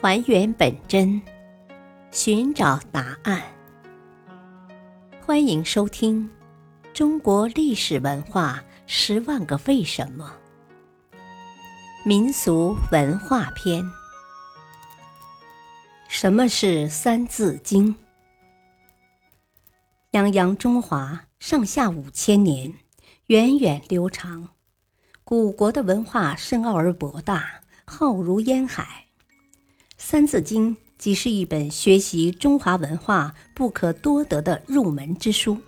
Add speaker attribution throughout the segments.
Speaker 1: 还原本真，寻找答案。欢迎收听《中国历史文化十万个为什么》民俗文化篇。什么是《三字经》？泱泱中华，上下五千年，源远流长。古国的文化深奥而博大，浩如烟海。《三字经》即是一本学习中华文化不可多得的入门之书。《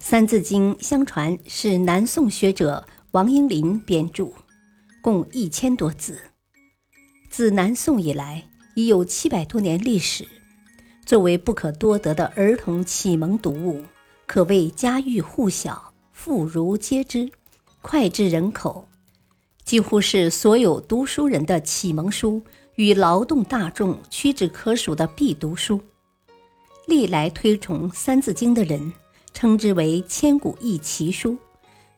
Speaker 1: 三字经》相传是南宋学者王英林编著，共一千多字。自南宋以来，已有七百多年历史。作为不可多得的儿童启蒙读物，可谓家喻户晓、妇孺皆知、脍炙人口，几乎是所有读书人的启蒙书。与劳动大众屈指可数的必读书，历来推崇《三字经》的人称之为千古一奇书，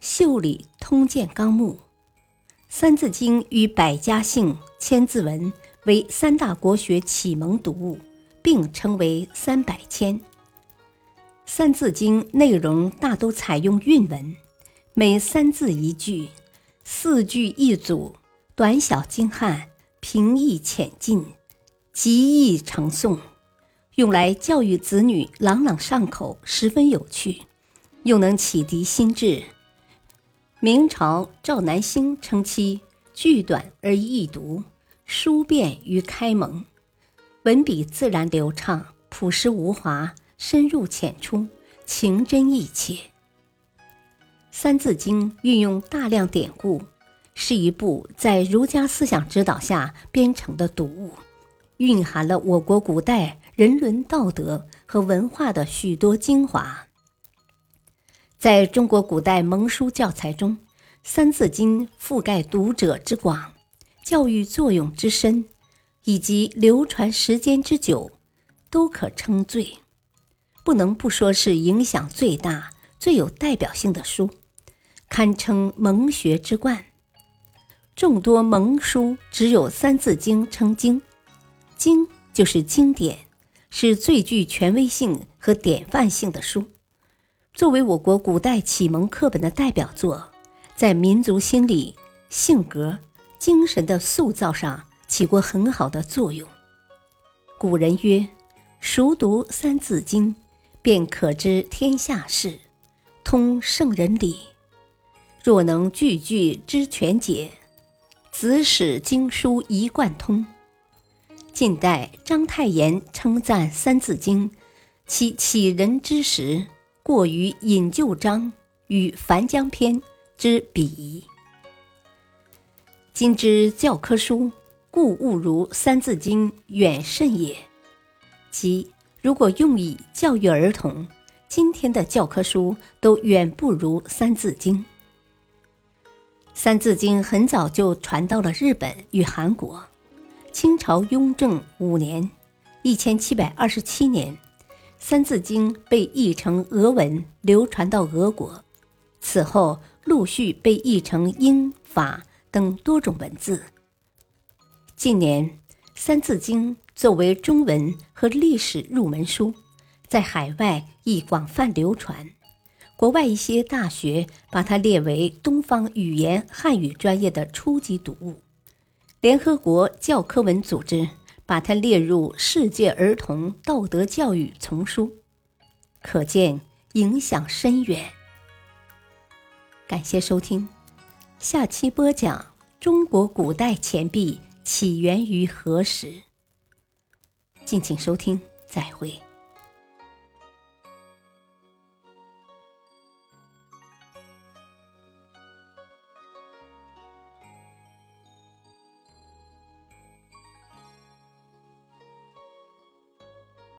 Speaker 1: 秀理通鉴纲目。《三字经》与百家姓、千字文为三大国学启蒙读物，并称为“三百千”。《三字经》内容大都采用韵文，每三字一句，四句一组，短小精悍。平易浅近，极易成诵，用来教育子女朗朗上口，十分有趣，又能启迪心智。明朝赵南星称其句短而易读，书便于开蒙，文笔自然流畅，朴实无华，深入浅出，情真意切。《三字经》运用大量典故。是一部在儒家思想指导下编成的读物，蕴含了我国古代人伦道德和文化的许多精华。在中国古代蒙书教材中，《三字经》覆盖读者之广，教育作用之深，以及流传时间之久，都可称最，不能不说是影响最大、最有代表性的书，堪称蒙学之冠。众多蒙书只有《三字经》称经，经就是经典，是最具权威性和典范性的书。作为我国古代启蒙课本的代表作，在民族心理、性格、精神的塑造上起过很好的作用。古人曰：“熟读《三字经》，便可知天下事，通圣人理。若能句句知全解。”子史经书一贯通。近代章太炎称赞《三字经》，其启人之时，过于引旧章与《樊江篇》之比夷。今之教科书，故误如《三字经》远甚也。即如果用以教育儿童，今天的教科书都远不如《三字经》。《三字经》很早就传到了日本与韩国。清朝雍正五年（一千七百二十七年），《三字经》被译成俄文，流传到俄国。此后，陆续被译成英、法等多种文字。近年，《三字经》作为中文和历史入门书，在海外亦广泛流传。国外一些大学把它列为东方语言汉语专业的初级读物，联合国教科文组织把它列入世界儿童道德教育丛书，可见影响深远。感谢收听，下期播讲中国古代钱币起源于何时？敬请收听，再会。